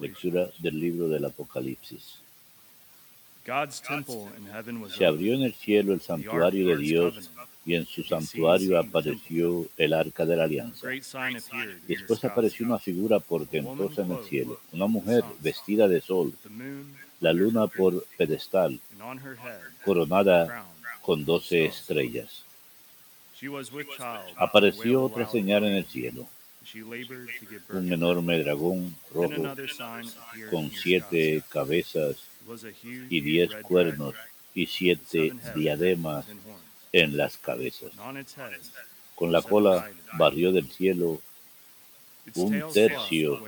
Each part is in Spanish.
Lectura del libro del Apocalipsis. God's temple in heaven was Se abrió en el cielo el santuario de Dios y en su santuario apareció el arca de la alianza. great sign appeared. in the Después sky, apareció una figura portentosa en el cielo, una mujer vestida de sol, the moon, la luna por pedestal, coronada con doce estrellas. She was with child. Apareció otra señal en el cielo, Un enorme dragón rojo con siete cabezas y diez cuernos y siete diademas en las cabezas. Con la cola barrió del cielo, Un tercio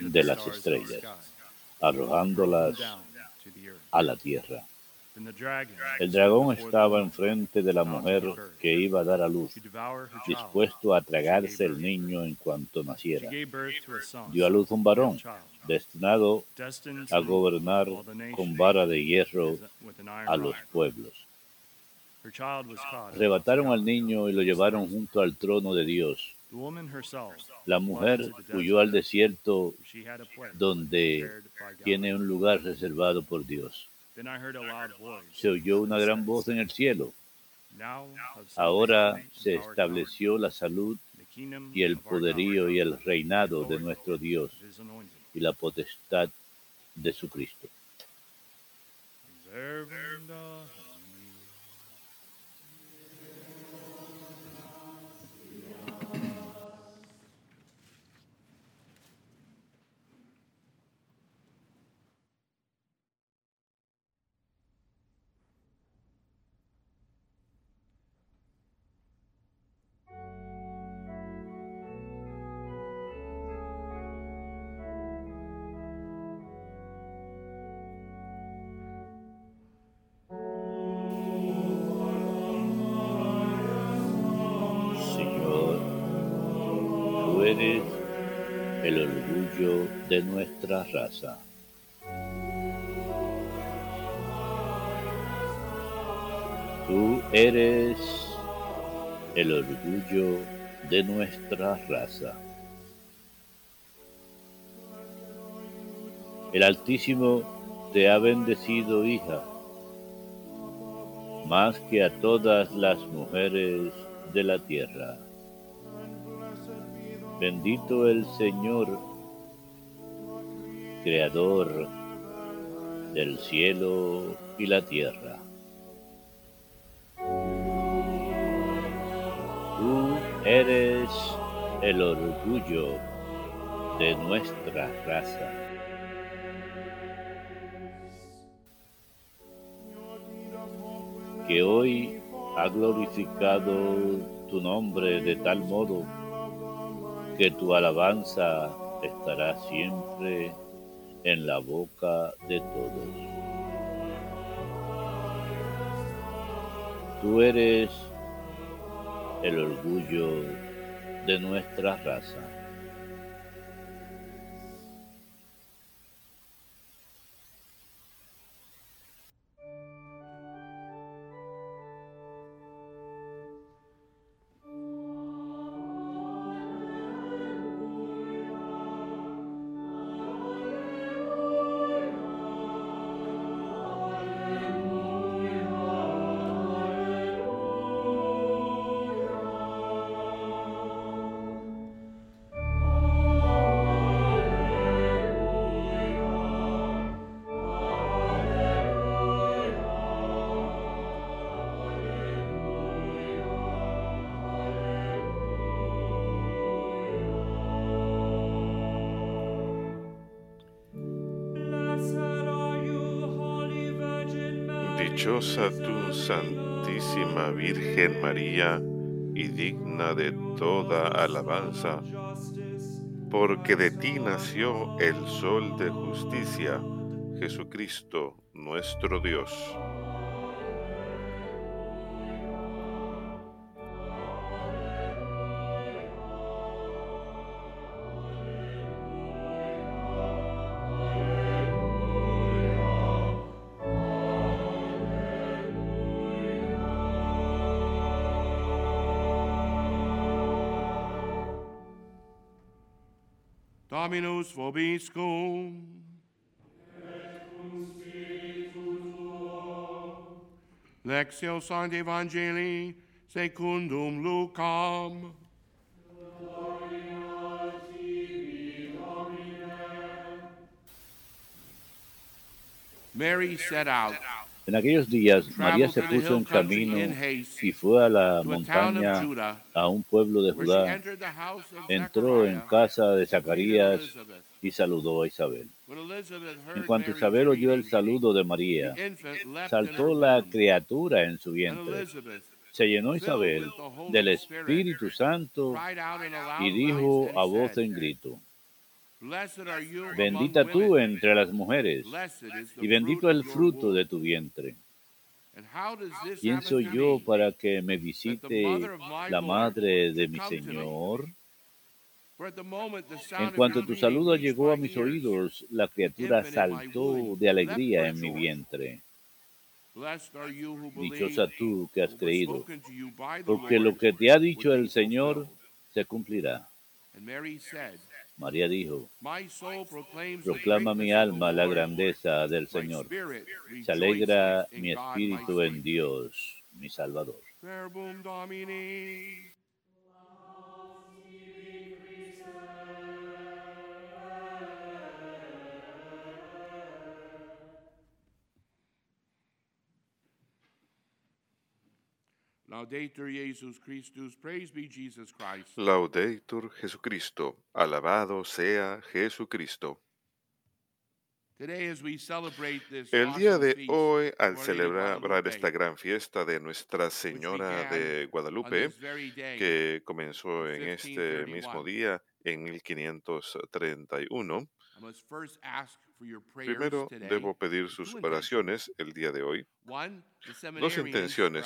de las estrellas, arrojándolas a la tierra. El dragón estaba enfrente de la mujer que iba a dar a luz, dispuesto a tragarse el niño en cuanto naciera. Dio a luz un varón, destinado a gobernar con vara de hierro a los pueblos. Arrebataron al niño y lo llevaron junto al trono de Dios. La mujer huyó al desierto donde tiene un lugar reservado por Dios. Se oyó una gran voz en el cielo. Ahora se estableció la salud y el poderío y el reinado de nuestro Dios y la potestad de su Cristo. De nuestra raza. Tú eres el orgullo de nuestra raza. El Altísimo te ha bendecido, hija, más que a todas las mujeres de la tierra. Bendito el Señor, Creador del cielo y la tierra. Tú eres el orgullo de nuestra raza. Que hoy ha glorificado tu nombre de tal modo que tu alabanza estará siempre en la boca de todos. Tú eres el orgullo de nuestra raza. Dichosa tú, Santísima Virgen María, y digna de toda alabanza, porque de ti nació el Sol de justicia, Jesucristo nuestro Dios. Dominus vobiscum. Lectio Sancti Evangelii secundum Lucam. Mary set out En aquellos días María se puso en camino y fue a la montaña a un pueblo de Judá. Entró en casa de Zacarías y saludó a Isabel. En cuanto Isabel oyó el saludo de María, saltó la criatura en su vientre. Se llenó Isabel del Espíritu Santo y dijo a voz en grito, bendita tú entre las mujeres y bendito el fruto de tu vientre. ¿Quién soy yo para que me visite la madre de mi? Señor? En cuanto tu saludo llegó a mis oídos, la criatura saltó de alegría en mi vientre. Dichosa tú que has creído, porque lo que te ha dicho el Señor se cumplirá. María dijo, proclama mi alma la grandeza del Señor. Se alegra mi espíritu en. Dios, mi Salvador. Laudetur Jesus Christus, praise be Jesus Christ. Laudetur Jesucristo, alabado sea Jesucristo. Today as we celebrate this El día de hoy, al celebrar esta gran fiesta de Nuestra Señora de Guadalupe, que comenzó en este mismo 1531, día, en 1531, I must first ask for your prayers primero debo pedir sus oraciones el día de hoy. Dos intenciones.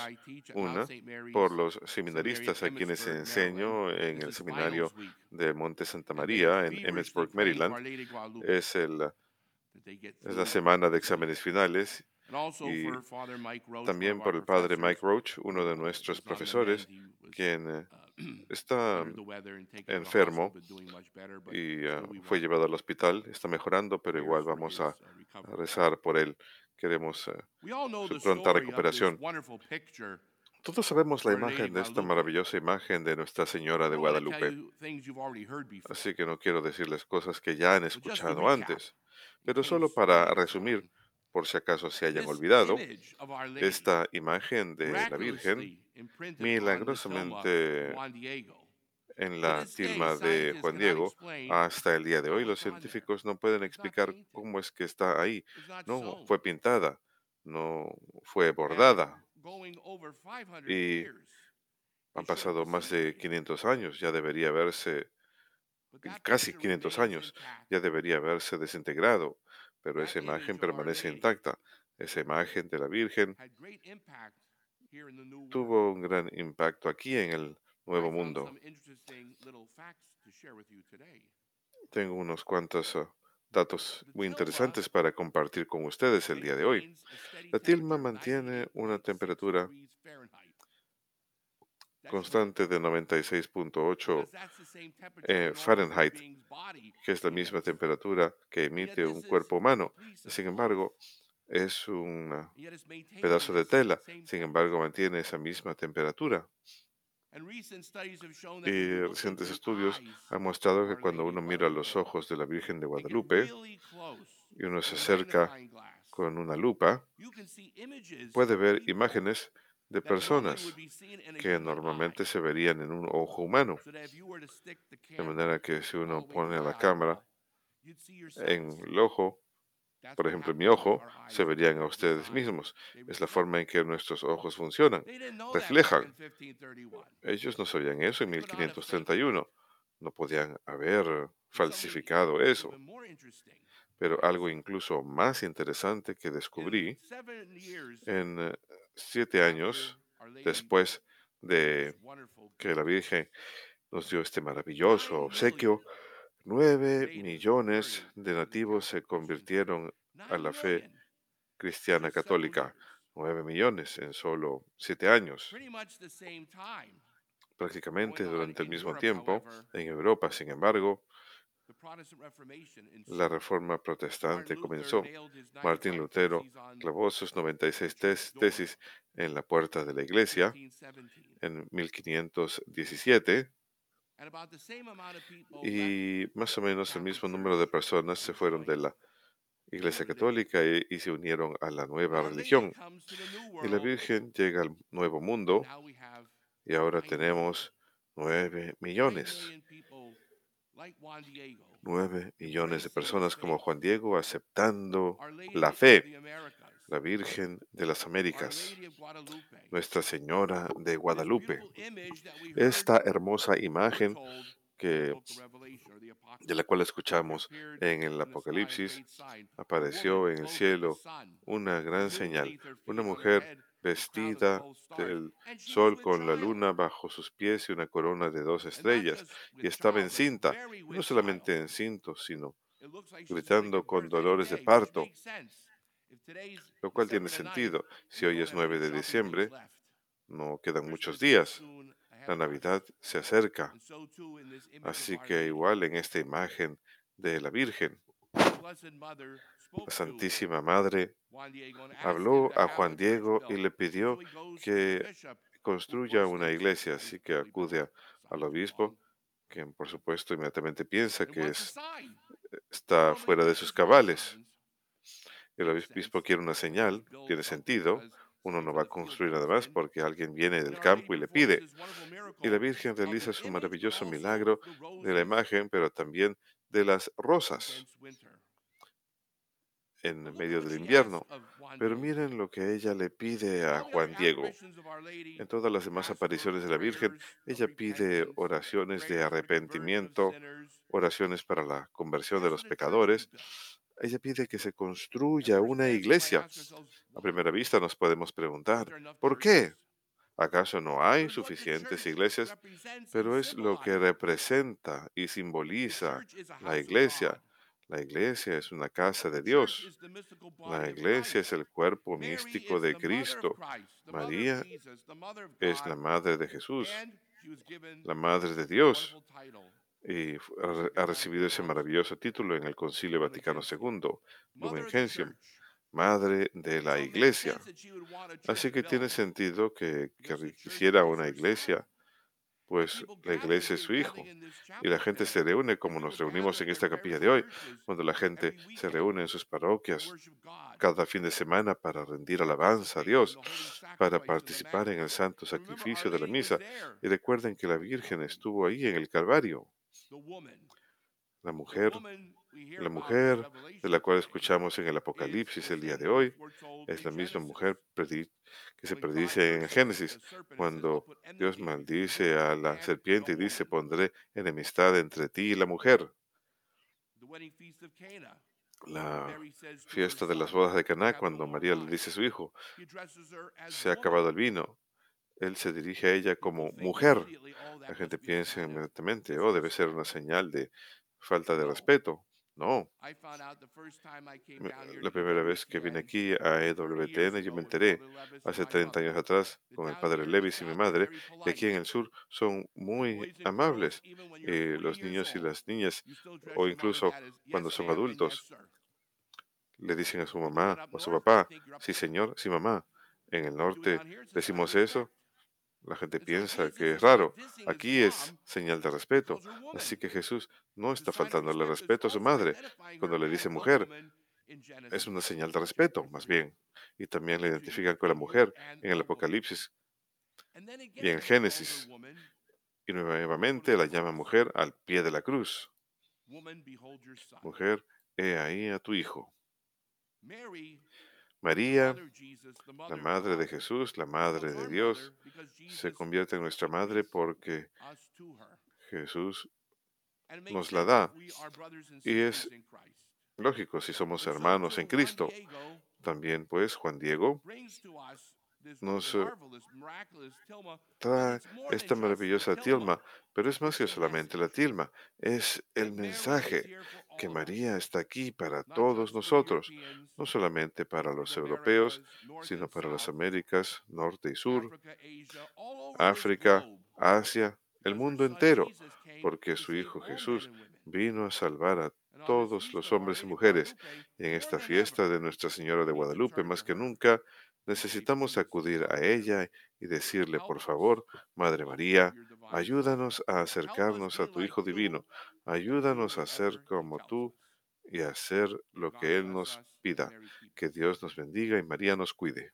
Una, por los seminaristas a quienes enseño en el seminario de Monte Santa María en Emmitsburg, Maryland. Es, el, es la semana de exámenes finales y for Father Mike Roach, one también por el padre Mike Roach, uno de who nuestros profesores, quien eh, uh, está enfermo y we fue llevado al hospital, está mejorando, pero igual vamos a, uh, rezar por él. Queremos... eh, We all know su pronta recuperación. Todos sabemos la imagen de esta maravillosa imagen de Nuestra Señora de Guadalupe. Así que no quiero decirles cosas que ya han escuchado antes, pero solo para resumir. Por si acaso se hayan olvidado, esta imagen de la Virgen milagrosamente en la tilma de Juan Diego, hasta el día de hoy los científicos no pueden explicar cómo es que está ahí. No, fue pintada, no fue bordada. going over 500 Y Han pasado más de disintegration. 500 años, ya debería haberse, casi picture 500 remains años, ya debería haberse desintegrado, pero esa image imagen permanece intacta. Esa imagen de la Virgen tuvo un gran impacto aquí en el Nuevo Mundo. Tengo unos cuantos ah, datos muy interesantes para compartir con ustedes el día de hoy. La tilma mantiene una 98.6 temperatura constante de remarkable, 96.8 because that's the same temperature eh, Fahrenheit, que es la misma temperatura que emite un cuerpo humano. Sin embargo, es un pedazo de tela. Sin embargo, mantiene esa misma temperatura. Y recientes estudios han mostrado que cuando uno mira los ojos de la Virgen de Guadalupe y uno se acerca con una lupa, puede ver imágenes de personas que normalmente se verían en un ojo humano. De manera que si uno pone la cámara en el ojo, por ejemplo en mi ojo, se verían a ustedes mismos. Es la forma en que nuestros ojos funcionan. Reflejan. in 1531. Ellos no sabían eso en They could not have faked it. 1531. No podían haber falsificado eso. Pero algo incluso más interesante que descubrí en eh, siete años después de que la Virgen nos dio este maravilloso obsequio, nueve millones de nativos se convirtieron a la fe cristiana católica. Nueve millones en solo siete años. Prácticamente durante el mismo tiempo, en Europa, sin embargo, La reforma protestante comenzó. Martín 95 Lutero clavó sus 96 tes- tesis en la puerta de la iglesia 1517. en 1517 And about the same amount of people left y más o menos el mismo número de personas se fueron de la iglesia católica y, y se unieron a la nueva religión. Y la Virgen llega al nuevo mundo y ahora tenemos nueve nine millones. million people like Juan Diego. Nueve millones de personas como Juan Diego aceptando la fe, la Virgen de las Américas. Nuestra Señora de Guadalupe. Esta hermosa imagen que, de la cual escuchamos en el Apocalipsis, apareció en el cielo una gran señal, una mujer vestida 12 stars, del sol con la luna bajo sus pies y una corona de dos estrellas, y estaba encinta, y no solamente encinto, sino gritando con dolores de parto, lo cual tiene December the 9th, sentido. Si hoy es have many 9 de diciembre, no quedan muchos días. La. Navidad se acerca. Así que igual en esta imagen de la Virgen, La Santísima Madre habló a Juan Diego y le pidió que construya una iglesia, así que acude al obispo, quien por supuesto inmediatamente piensa que es, sign. está fuera de sus cabales. El obispo quiere una señal, tiene sentido. Uno no va a construir nada más porque alguien viene del campo y le pide. Y la Virgen realiza su maravilloso milagro de la imagen, pero también de las rosas en medio del invierno. Pero miren lo que ella le pide a Juan Diego. En todas las demás apariciones de la Virgen, ella pide oraciones de arrepentimiento, oraciones para la conversión de los pecadores. Ella pide que se construya una iglesia. A primera vista nos podemos preguntar, ¿por qué? ¿Acaso no hay suficientes iglesias? Pero es lo que representa y simboliza la iglesia. La iglesia es una casa de Dios. La iglesia es el cuerpo místico de Cristo. María es la madre de Jesús, la madre de Dios, y ha recibido ese maravilloso título en el Concilio Vaticano II, Lumen Gentium, madre de la iglesia. Así que tiene sentido que, quisiera una iglesia, pues la iglesia es su hijo. Y la gente se reúne como nos reunimos en esta capilla de hoy, cuando la gente se reúne en sus parroquias cada fin de semana para rendir alabanza a Dios, para participar en el santo sacrificio de la misa. Y recuerden que la Virgen estuvo ahí en el Calvario. La mujer, la mujer de la cual escuchamos en el Apocalipsis el día de hoy, es la misma mujer que se predice en Génesis, cuando Dios maldice a la serpiente y dice, pondré enemistad entre ti y la mujer. La fiesta de las bodas de Caná, cuando María le dice a su hijo, se ha acabado el vino, él se dirige a ella como mujer. La gente piensa inmediatamente, oh, debe ser una señal de falta de respeto. No, la primera vez que vine aquí a EWTN yo me enteré hace 30 años atrás con el padre Levis y mi madre que aquí en el sur son muy amables. eh, los niños y las niñas o incluso cuando son adultos, le dicen a su mamá o a su papá, sí señor, sí mamá. En el norte decimos eso, la gente piensa que es raro. Aquí es señal de respeto. Así que Jesús no está faltándole respeto a su madre. Cuando le dice mujer, es una señal de respeto, más bien. Y también le identifican con la mujer en el Apocalipsis y en Génesis. y nuevamente la llama mujer al pie de la cruz. Mujer, he ahí a tu hijo. María, la madre de Jesús, la madre de Dios, se convierte en nuestra madre porque Jesús, nos la da. Y es lógico, si somos hermanos en Cristo, también pues Juan Diego nos trae esta maravillosa tilma, pero es más que solamente la tilma, es el mensaje que María está aquí para todos nosotros, no solamente para los europeos, sino para las Américas, norte y sur, África, Asia, el mundo entero, porque su Hijo Jesús vino a salvar a todos los hombres y mujeres. Y en esta fiesta de Nuestra Señora de Guadalupe, más que nunca, necesitamos acudir a ella y decirle, por favor, Madre María, ayúdanos a acercarnos a tu Hijo Divino, ayúdanos a ser como tú y a hacer lo que Él nos pida. Que Dios nos bendiga y María nos cuide.